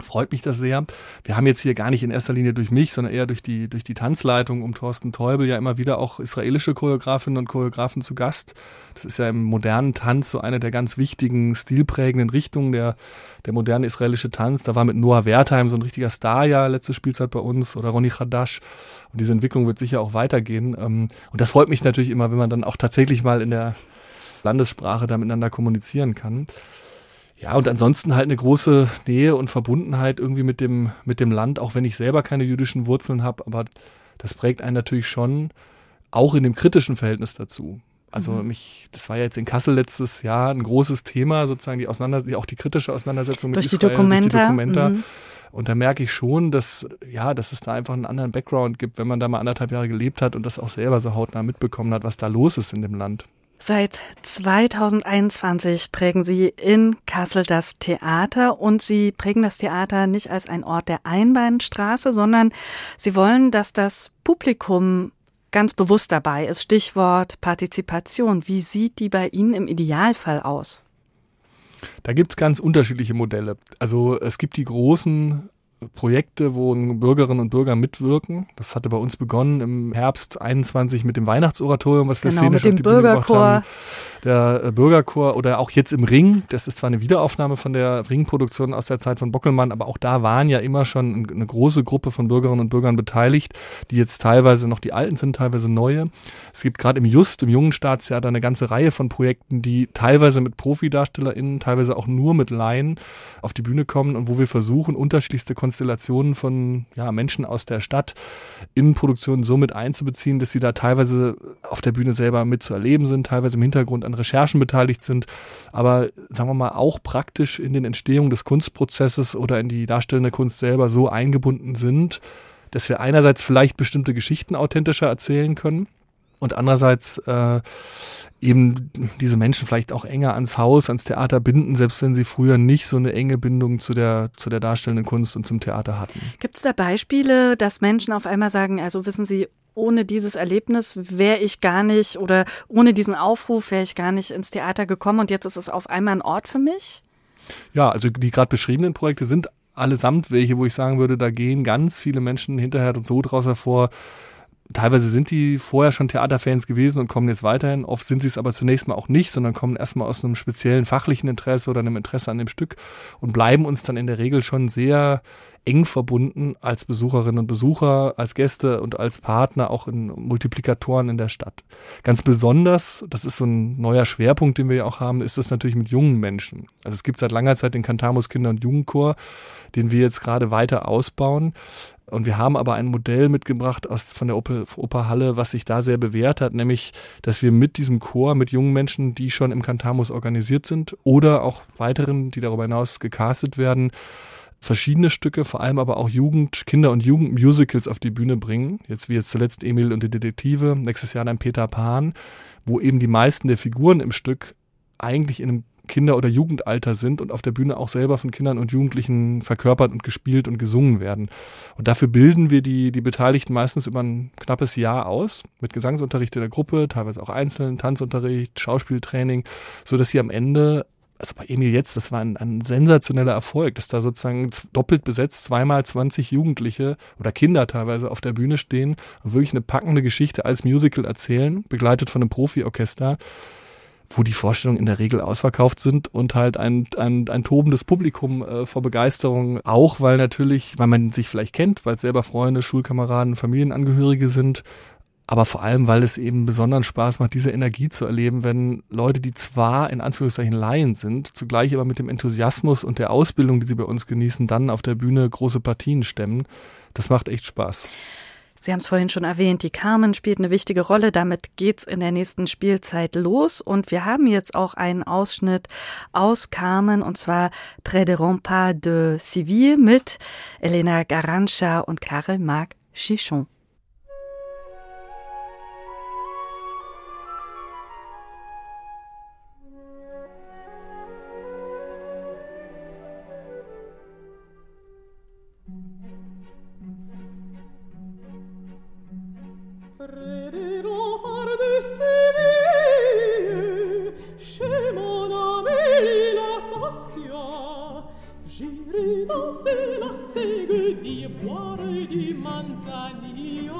freut mich das sehr. Wir haben jetzt hier gar nicht in erster Linie durch mich, sondern eher durch die, durch die Tanzleitung um Thorsten Teubel ja immer wieder auch israelische Choreografinnen und Choreografen zu Gast. Das ist ja im modernen Tanz so eine der ganz wichtigen, stilprägenden Richtungen, der, der moderne israelische Tanz. Da war mit Noah Wertheim so ein richtiger Star ja letzte Spielzeit bei uns oder Ronny Chadash. Und diese Entwicklung wird sicher auch weitergehen. Ähm, und das freut mich natürlich immer, wenn man dann auch tatsächlich mal in der Landessprache da miteinander kommunizieren kann. Ja, und ansonsten halt eine große Nähe und Verbundenheit irgendwie mit dem, mit dem Land, auch wenn ich selber keine jüdischen Wurzeln habe, aber das prägt einen natürlich schon auch in dem kritischen Verhältnis dazu. Also mhm. mich, das war ja jetzt in Kassel letztes Jahr ein großes Thema, sozusagen die Auseinandersetzung, auch die kritische Auseinandersetzung mit durch Israel, die Dokumente. durch die Dokumenta. Mhm. Und da merke ich schon, dass, ja, dass es da einfach einen anderen Background gibt, wenn man da mal anderthalb Jahre gelebt hat und das auch selber so hautnah mitbekommen hat, was da los ist in dem Land. Seit 2021 prägen Sie in Kassel das Theater und Sie prägen das Theater nicht als ein Ort der Einbahnstraße, sondern Sie wollen, dass das Publikum ganz bewusst dabei ist. Stichwort Partizipation. Wie sieht die bei Ihnen im Idealfall aus? Da gibt es ganz unterschiedliche Modelle. Also es gibt die großen Projekte, wo Bürgerinnen und Bürger mitwirken. Das hatte bei uns begonnen im Herbst 21 mit dem Weihnachtsoratorium, was wir genau, szenisch mit dem Bürgerchor der äh, Bürgerchor oder auch jetzt im Ring. Das ist zwar eine Wiederaufnahme von der Ringproduktion aus der Zeit von Bockelmann, aber auch da waren ja immer schon eine große Gruppe von Bürgerinnen und Bürgern beteiligt, die jetzt teilweise noch die alten sind, teilweise neue. Es gibt gerade im Just, im jungen Staatstheater, eine ganze Reihe von Projekten, die teilweise mit ProfidarstellerInnen, teilweise auch nur mit Laien auf die Bühne kommen und wo wir versuchen, unterschiedlichste Konstellationen von ja, Menschen aus der Stadt in Produktionen so mit einzubeziehen, dass sie da teilweise auf der Bühne selber mitzuerleben sind, teilweise im Hintergrund an Recherchen beteiligt sind, aber sagen wir mal auch praktisch in den Entstehungen des Kunstprozesses oder in die darstellende Kunst selber so eingebunden sind, dass wir einerseits vielleicht bestimmte Geschichten authentischer erzählen können und andererseits äh, eben diese Menschen vielleicht auch enger ans Haus, ans Theater binden, selbst wenn sie früher nicht so eine enge Bindung zu der, zu der darstellenden Kunst und zum Theater hatten. Gibt es da Beispiele, dass Menschen auf einmal sagen, also wissen Sie, ohne dieses Erlebnis wäre ich gar nicht oder ohne diesen Aufruf wäre ich gar nicht ins Theater gekommen und jetzt ist es auf einmal ein Ort für mich? Ja, also die gerade beschriebenen Projekte sind allesamt welche, wo ich sagen würde, da gehen ganz viele Menschen hinterher so draus hervor. Teilweise sind die vorher schon Theaterfans gewesen und kommen jetzt weiterhin. Oft sind sie es aber zunächst mal auch nicht, sondern kommen erstmal aus einem speziellen fachlichen Interesse oder einem Interesse an dem Stück und bleiben uns dann in der Regel schon sehr eng verbunden als Besucherinnen und Besucher, als Gäste und als Partner, auch in Multiplikatoren in der Stadt. Ganz besonders, das ist so ein neuer Schwerpunkt, den wir ja auch haben, ist das natürlich mit jungen Menschen. Also es gibt seit langer Zeit den Cantamos Kinder- und Jugendchor, den wir jetzt gerade weiter ausbauen. Und wir haben aber ein Modell mitgebracht aus, von der Oper, Oper Halle, was sich da sehr bewährt hat, nämlich, dass wir mit diesem Chor, mit jungen Menschen, die schon im Cantamus organisiert sind oder auch weiteren, die darüber hinaus gecastet werden, verschiedene Stücke, vor allem aber auch Jugend, Kinder- und Jugendmusicals auf die Bühne bringen. Jetzt wie jetzt zuletzt Emil und die Detektive, nächstes Jahr dann Peter Pan, wo eben die meisten der Figuren im Stück eigentlich in einem Kinder- oder Jugendalter sind und auf der Bühne auch selber von Kindern und Jugendlichen verkörpert und gespielt und gesungen werden. Und dafür bilden wir die, die Beteiligten meistens über ein knappes Jahr aus, mit Gesangsunterricht in der Gruppe, teilweise auch einzeln, Tanzunterricht, Schauspieltraining, so dass sie am Ende also bei Emil jetzt, das war ein, ein, sensationeller Erfolg, dass da sozusagen doppelt besetzt zweimal 20 Jugendliche oder Kinder teilweise auf der Bühne stehen und wirklich eine packende Geschichte als Musical erzählen, begleitet von einem Profi-Orchester, wo die Vorstellungen in der Regel ausverkauft sind und halt ein, ein, ein tobendes Publikum äh, vor Begeisterung, auch weil natürlich, weil man sich vielleicht kennt, weil es selber Freunde, Schulkameraden, Familienangehörige sind, aber vor allem, weil es eben besonderen Spaß macht, diese Energie zu erleben, wenn Leute, die zwar in Anführungszeichen Laien sind, zugleich aber mit dem Enthusiasmus und der Ausbildung, die sie bei uns genießen, dann auf der Bühne große Partien stemmen. Das macht echt Spaß. Sie haben es vorhin schon erwähnt, die Carmen spielt eine wichtige Rolle. Damit geht's in der nächsten Spielzeit los. Und wir haben jetzt auch einen Ausschnitt aus Carmen, und zwar Près de Rampas de Civil mit Elena Garancha und Karel Marc Chichon. c'est sera segue di buore di manzanilla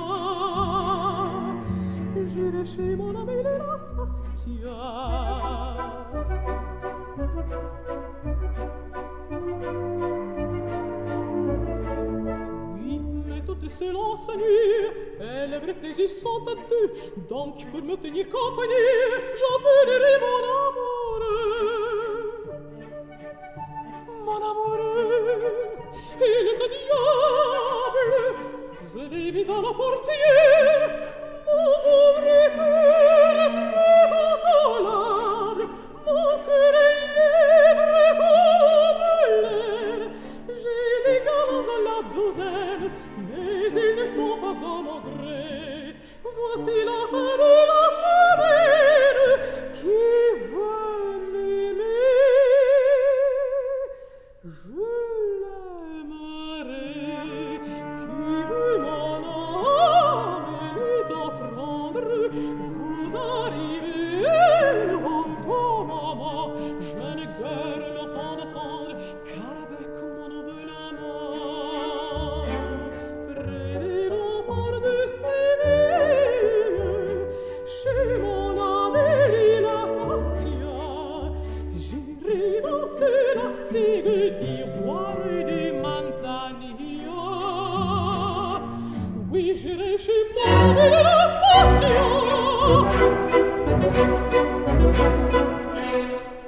J'irai chez mon ami de la Oui, mais toutes ces lances nues et les vrais plaisirs sont à deux Donc pour me tenir compagnie, j'emmènerai mon âme alla portiera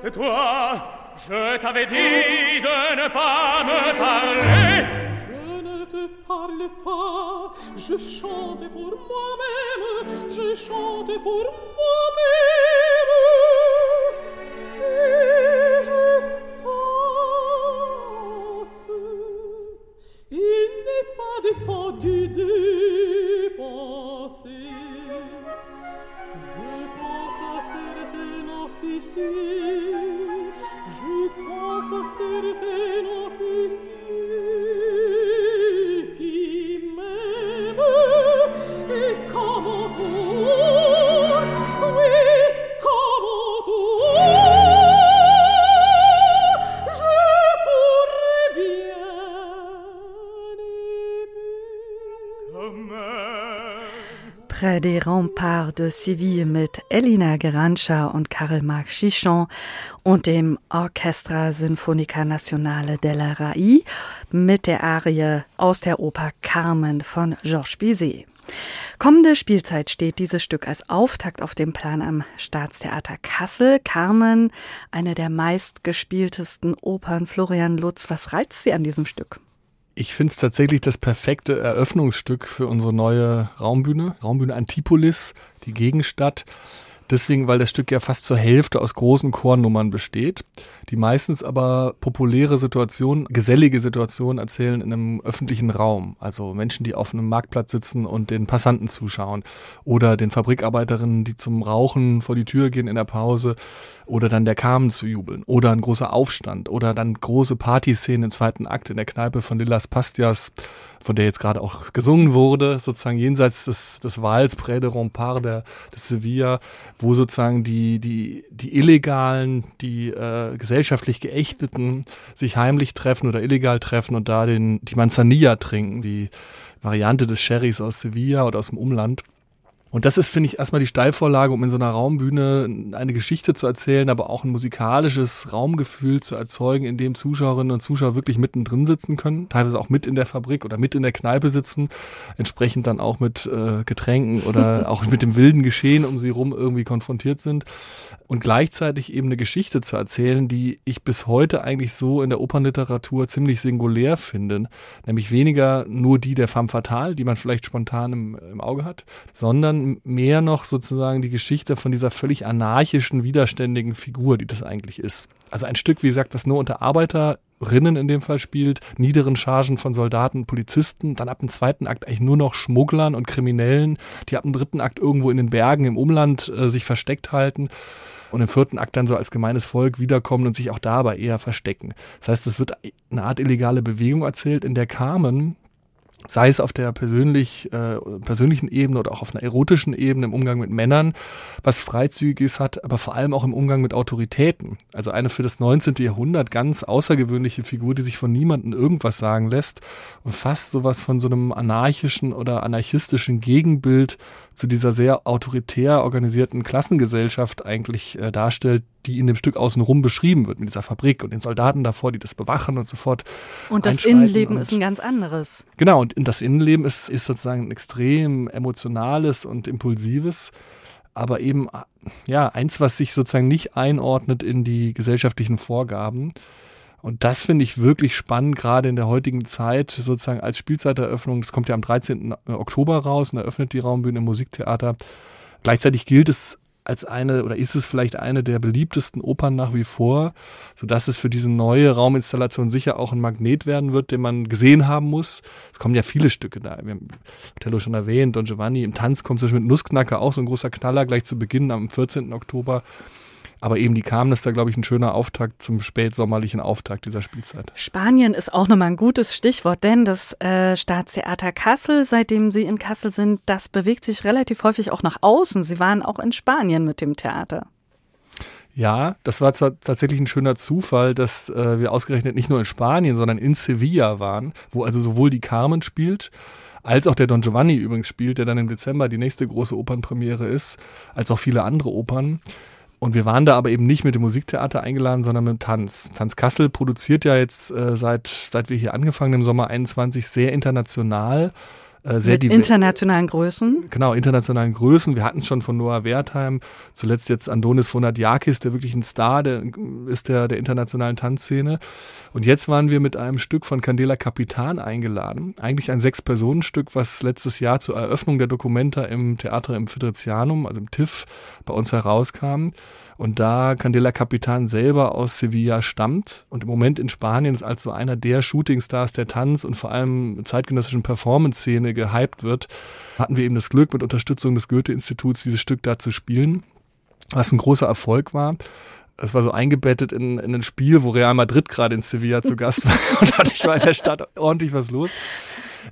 Et toi, je t'avais dit de ne pas me parler. Je ne te parle pas, je chante pour moi-même, je chante pour moi-même. Défendu de penser. Je pense à certaines officiers, je pense à certaines officiers Près des Remparts de Seville mit Elina Garancha und Karl-Marc Chichon und dem Orchestra Sinfonica Nazionale della Rai mit der Arie aus der Oper Carmen von Georges Bizet. Kommende Spielzeit steht dieses Stück als Auftakt auf dem Plan am Staatstheater Kassel. Carmen, eine der meistgespieltesten Opern Florian Lutz. Was reizt Sie an diesem Stück? Ich finde es tatsächlich das perfekte Eröffnungsstück für unsere neue Raumbühne, Raumbühne Antipolis, die Gegenstadt. Deswegen, weil das Stück ja fast zur Hälfte aus großen Chornummern besteht, die meistens aber populäre Situationen, gesellige Situationen erzählen in einem öffentlichen Raum. Also Menschen, die auf einem Marktplatz sitzen und den Passanten zuschauen. Oder den Fabrikarbeiterinnen, die zum Rauchen vor die Tür gehen in der Pause. Oder dann der Carmen zu jubeln. Oder ein großer Aufstand. Oder dann große Partyszenen im zweiten Akt in der Kneipe von Lillas Pastias, von der jetzt gerade auch gesungen wurde, sozusagen jenseits des, des Wals, Près de Rempart der, des Sevilla, wo sozusagen die, die, die Illegalen, die äh, gesellschaftlich Geächteten sich heimlich treffen oder illegal treffen und da den, die Manzanilla trinken, die Variante des Sherrys aus Sevilla oder aus dem Umland. Und das ist, finde ich, erstmal die Steilvorlage, um in so einer Raumbühne eine Geschichte zu erzählen, aber auch ein musikalisches Raumgefühl zu erzeugen, in dem Zuschauerinnen und Zuschauer wirklich mittendrin sitzen können, teilweise auch mit in der Fabrik oder mit in der Kneipe sitzen, entsprechend dann auch mit äh, Getränken oder auch mit dem wilden Geschehen um sie rum irgendwie konfrontiert sind. Und gleichzeitig eben eine Geschichte zu erzählen, die ich bis heute eigentlich so in der Opernliteratur ziemlich singulär finde, nämlich weniger nur die der femme fatale, die man vielleicht spontan im, im Auge hat, sondern mehr noch sozusagen die Geschichte von dieser völlig anarchischen, widerständigen Figur, die das eigentlich ist. Also ein Stück, wie gesagt, das nur unter Arbeiterinnen in dem Fall spielt, niederen Chargen von Soldaten und Polizisten, dann ab dem zweiten Akt eigentlich nur noch Schmugglern und Kriminellen, die ab dem dritten Akt irgendwo in den Bergen im Umland äh, sich versteckt halten und im vierten Akt dann so als gemeines Volk wiederkommen und sich auch dabei eher verstecken. Das heißt, es wird eine Art illegale Bewegung erzählt, in der Carmen sei es auf der persönlich, äh, persönlichen Ebene oder auch auf einer erotischen Ebene im Umgang mit Männern, was Freizügiges hat, aber vor allem auch im Umgang mit Autoritäten. Also eine für das 19. Jahrhundert ganz außergewöhnliche Figur, die sich von niemandem irgendwas sagen lässt und fast sowas von so einem anarchischen oder anarchistischen Gegenbild zu dieser sehr autoritär organisierten Klassengesellschaft eigentlich äh, darstellt, die in dem Stück außenrum beschrieben wird, mit dieser Fabrik und den Soldaten davor, die das bewachen und sofort. Und das Innenleben und, ist ein ganz anderes. Genau, und das Innenleben ist, ist sozusagen ein extrem emotionales und impulsives, aber eben ja eins, was sich sozusagen nicht einordnet in die gesellschaftlichen Vorgaben. Und das finde ich wirklich spannend, gerade in der heutigen Zeit, sozusagen als Spielzeiteröffnung. Das kommt ja am 13. Oktober raus und eröffnet die Raumbühne im Musiktheater. Gleichzeitig gilt es als eine oder ist es vielleicht eine der beliebtesten Opern nach wie vor, sodass es für diese neue Rauminstallation sicher auch ein Magnet werden wird, den man gesehen haben muss. Es kommen ja viele Stücke da. Wir haben Othello schon erwähnt, Don Giovanni. Im Tanz kommt zum Beispiel mit Nussknacker auch so ein großer Knaller gleich zu Beginn am 14. Oktober. Aber eben die Carmen ist da, glaube ich, ein schöner Auftakt zum spätsommerlichen Auftakt dieser Spielzeit. Spanien ist auch nochmal ein gutes Stichwort, denn das äh, Staatstheater Kassel, seitdem Sie in Kassel sind, das bewegt sich relativ häufig auch nach außen. Sie waren auch in Spanien mit dem Theater. Ja, das war zwar tatsächlich ein schöner Zufall, dass äh, wir ausgerechnet nicht nur in Spanien, sondern in Sevilla waren, wo also sowohl die Carmen spielt, als auch der Don Giovanni übrigens spielt, der dann im Dezember die nächste große Opernpremiere ist, als auch viele andere Opern. Und wir waren da aber eben nicht mit dem Musiktheater eingeladen, sondern mit dem Tanz. Tanz Kassel produziert ja jetzt äh, seit, seit wir hier angefangen im Sommer 21 sehr international äh, sehr Mit internationalen Größen. Genau, internationalen Größen. Wir hatten es schon von Noah Wertheim, zuletzt jetzt Andonis Fonadiakis, der wirklich ein Star der, ist der, der internationalen Tanzszene. Und jetzt waren wir mit einem Stück von Candela Capitan eingeladen. Eigentlich ein Sechs-Personen-Stück, was letztes Jahr zur Eröffnung der Documenta im Theater im Friderizianum, also im TIFF, bei uns herauskam. Und da Candela Capitan selber aus Sevilla stammt und im Moment in Spanien ist als so einer der Shootingstars der Tanz- und vor allem zeitgenössischen Performance-Szene gehypt wird, hatten wir eben das Glück, mit Unterstützung des Goethe-Instituts dieses Stück da zu spielen, was ein großer Erfolg war. Es war so eingebettet in, in ein Spiel, wo Real Madrid gerade in Sevilla zu Gast war und ich war in der Stadt ordentlich was los.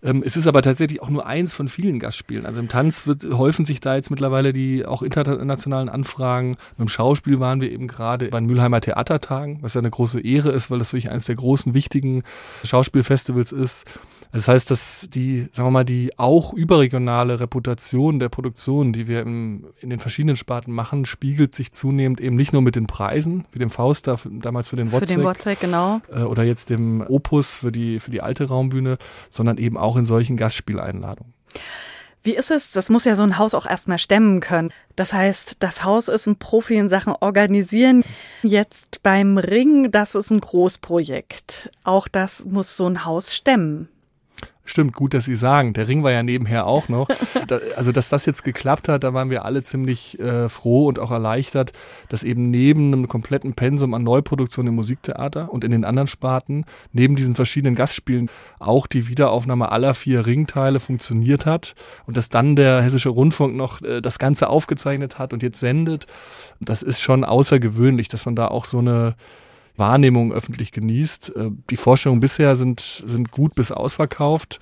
Ähm, es ist aber tatsächlich auch nur eins von vielen Gastspielen. Also im Tanz wird, häufen sich da jetzt mittlerweile die auch internationalen Anfragen. Dem Schauspiel waren wir eben gerade bei den Mülheimer Theatertagen, was ja eine große Ehre ist, weil das wirklich eines der großen, wichtigen Schauspielfestivals ist. Das heißt, dass die, sagen wir mal, die auch überregionale Reputation der Produktion, die wir im, in den verschiedenen Sparten machen, spiegelt sich zunehmend eben nicht nur mit den Preisen, wie dem Faust da, damals für den Wozzeck. Für den Wozzeck, genau. Äh, oder jetzt dem Opus für die, für die alte Raumbühne, sondern eben auch in solchen Gastspieleinladungen. Wie ist es? Das muss ja so ein Haus auch erstmal stemmen können. Das heißt, das Haus ist ein Profi in Sachen Organisieren. Jetzt beim Ring, das ist ein Großprojekt. Auch das muss so ein Haus stemmen. Stimmt, gut, dass Sie sagen. Der Ring war ja nebenher auch noch. Da, also, dass das jetzt geklappt hat, da waren wir alle ziemlich äh, froh und auch erleichtert, dass eben neben einem kompletten Pensum an Neuproduktion im Musiktheater und in den anderen Sparten, neben diesen verschiedenen Gastspielen, auch die Wiederaufnahme aller vier Ringteile funktioniert hat und dass dann der Hessische Rundfunk noch äh, das Ganze aufgezeichnet hat und jetzt sendet. Das ist schon außergewöhnlich, dass man da auch so eine Wahrnehmung öffentlich genießt. Äh, die Vorstellungen bisher sind, sind gut bis ausverkauft.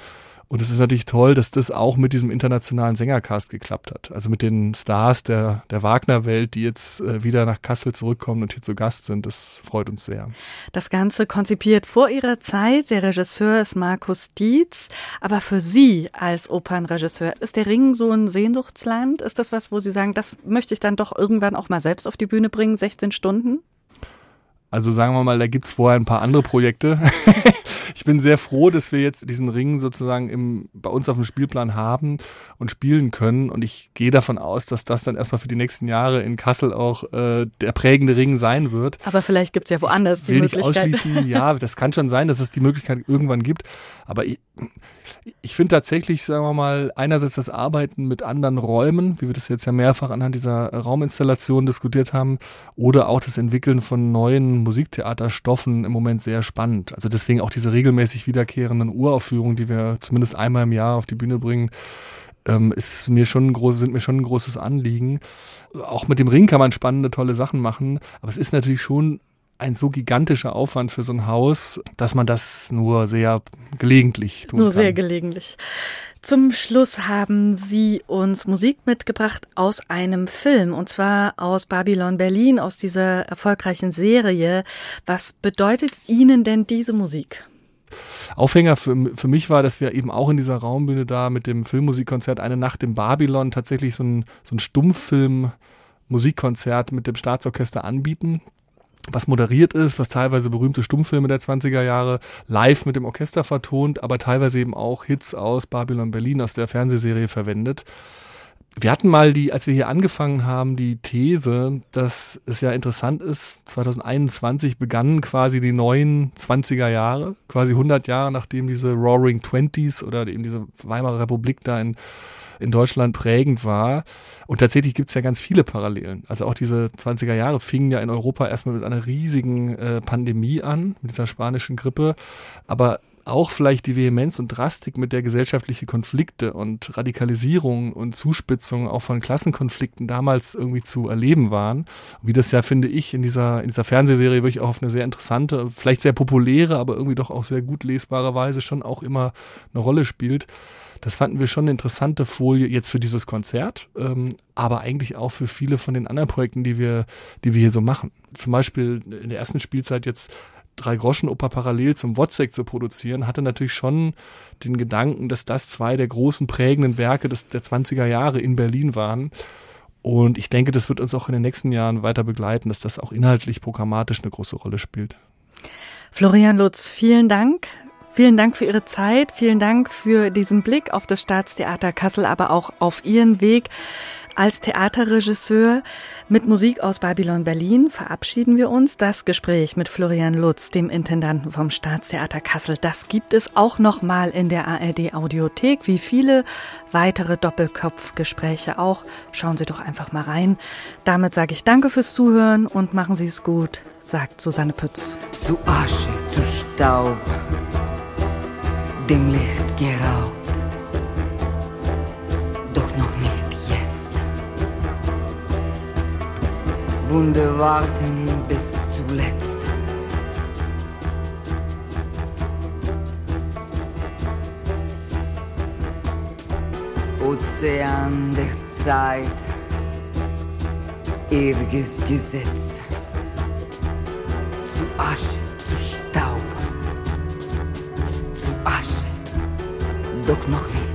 Und es ist natürlich toll, dass das auch mit diesem internationalen Sängercast geklappt hat. Also mit den Stars der, der Wagner-Welt, die jetzt äh, wieder nach Kassel zurückkommen und hier zu Gast sind. Das freut uns sehr. Das Ganze konzipiert vor Ihrer Zeit. Der Regisseur ist Markus Dietz. Aber für Sie als Opernregisseur, ist der Ring so ein Sehnsuchtsland? Ist das was, wo Sie sagen, das möchte ich dann doch irgendwann auch mal selbst auf die Bühne bringen, 16 Stunden? Also sagen wir mal, da gibt's vorher ein paar andere Projekte. ich bin sehr froh, dass wir jetzt diesen Ring sozusagen im, bei uns auf dem Spielplan haben und spielen können. Und ich gehe davon aus, dass das dann erstmal für die nächsten Jahre in Kassel auch äh, der prägende Ring sein wird. Aber vielleicht gibt's ja woanders die Will Möglichkeit. nicht ausschließen, ja, das kann schon sein, dass es die Möglichkeit irgendwann gibt. Aber ich, ich finde tatsächlich, sagen wir mal, einerseits das Arbeiten mit anderen Räumen, wie wir das jetzt ja mehrfach anhand dieser Rauminstallation diskutiert haben, oder auch das Entwickeln von neuen Musiktheaterstoffen im Moment sehr spannend. Also deswegen auch diese regelmäßig wiederkehrenden Uraufführungen, die wir zumindest einmal im Jahr auf die Bühne bringen, ähm, ist mir schon ein großes, sind mir schon ein großes Anliegen. Auch mit dem Ring kann man spannende, tolle Sachen machen, aber es ist natürlich schon ein so gigantischer Aufwand für so ein Haus, dass man das nur sehr gelegentlich tun Nur kann. sehr gelegentlich. Zum Schluss haben Sie uns Musik mitgebracht aus einem Film, und zwar aus Babylon Berlin, aus dieser erfolgreichen Serie. Was bedeutet Ihnen denn diese Musik? Aufhänger für, für mich war, dass wir eben auch in dieser Raumbühne da mit dem Filmmusikkonzert Eine Nacht im Babylon tatsächlich so ein, so ein Stummfilm-Musikkonzert mit dem Staatsorchester anbieten was moderiert ist, was teilweise berühmte Stummfilme der 20er Jahre live mit dem Orchester vertont, aber teilweise eben auch Hits aus Babylon Berlin aus der Fernsehserie verwendet. Wir hatten mal die, als wir hier angefangen haben, die These, dass es ja interessant ist, 2021 begannen quasi die neuen 20er Jahre, quasi 100 Jahre nachdem diese Roaring Twenties oder eben diese Weimarer Republik da in in Deutschland prägend war. Und tatsächlich gibt es ja ganz viele Parallelen. Also auch diese 20er Jahre fingen ja in Europa erstmal mit einer riesigen äh, Pandemie an, mit dieser spanischen Grippe. Aber auch vielleicht die Vehemenz und Drastik, mit der gesellschaftliche Konflikte und Radikalisierung und Zuspitzung auch von Klassenkonflikten damals irgendwie zu erleben waren. Wie das ja, finde ich, in dieser, in dieser Fernsehserie wirklich auch auf eine sehr interessante, vielleicht sehr populäre, aber irgendwie doch auch sehr gut lesbare Weise schon auch immer eine Rolle spielt. Das fanden wir schon eine interessante Folie jetzt für dieses Konzert, ähm, aber eigentlich auch für viele von den anderen Projekten, die wir, die wir hier so machen. Zum Beispiel in der ersten Spielzeit jetzt drei Groschen-Oper parallel zum Wozzeck zu produzieren, hatte natürlich schon den Gedanken, dass das zwei der großen prägenden Werke des, der 20er Jahre in Berlin waren. Und ich denke, das wird uns auch in den nächsten Jahren weiter begleiten, dass das auch inhaltlich programmatisch eine große Rolle spielt. Florian Lutz, vielen Dank Vielen Dank für Ihre Zeit, vielen Dank für diesen Blick auf das Staatstheater Kassel, aber auch auf Ihren Weg als Theaterregisseur. Mit Musik aus Babylon Berlin verabschieden wir uns. Das Gespräch mit Florian Lutz, dem Intendanten vom Staatstheater Kassel, das gibt es auch noch mal in der ARD Audiothek, wie viele weitere Doppelkopfgespräche auch. Schauen Sie doch einfach mal rein. Damit sage ich Danke fürs Zuhören und machen Sie es gut, sagt Susanne Pütz. Zu Asche, zu Staub dem Licht geraubt. Doch noch nicht jetzt. Wunde warten bis zuletzt. Ozean der Zeit, ewiges Gesetz. Zu Asche, doch noch nicht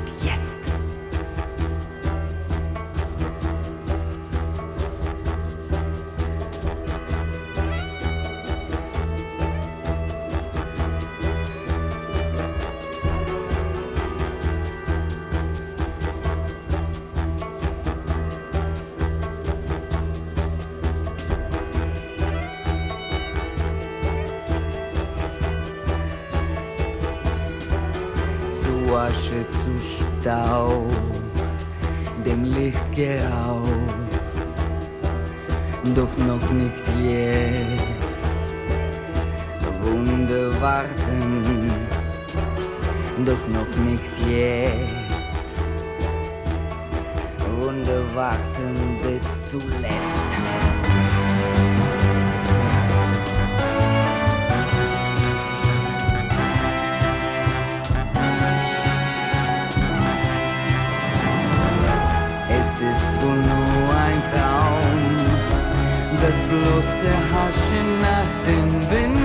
das bloße Haschen nach dem Wind,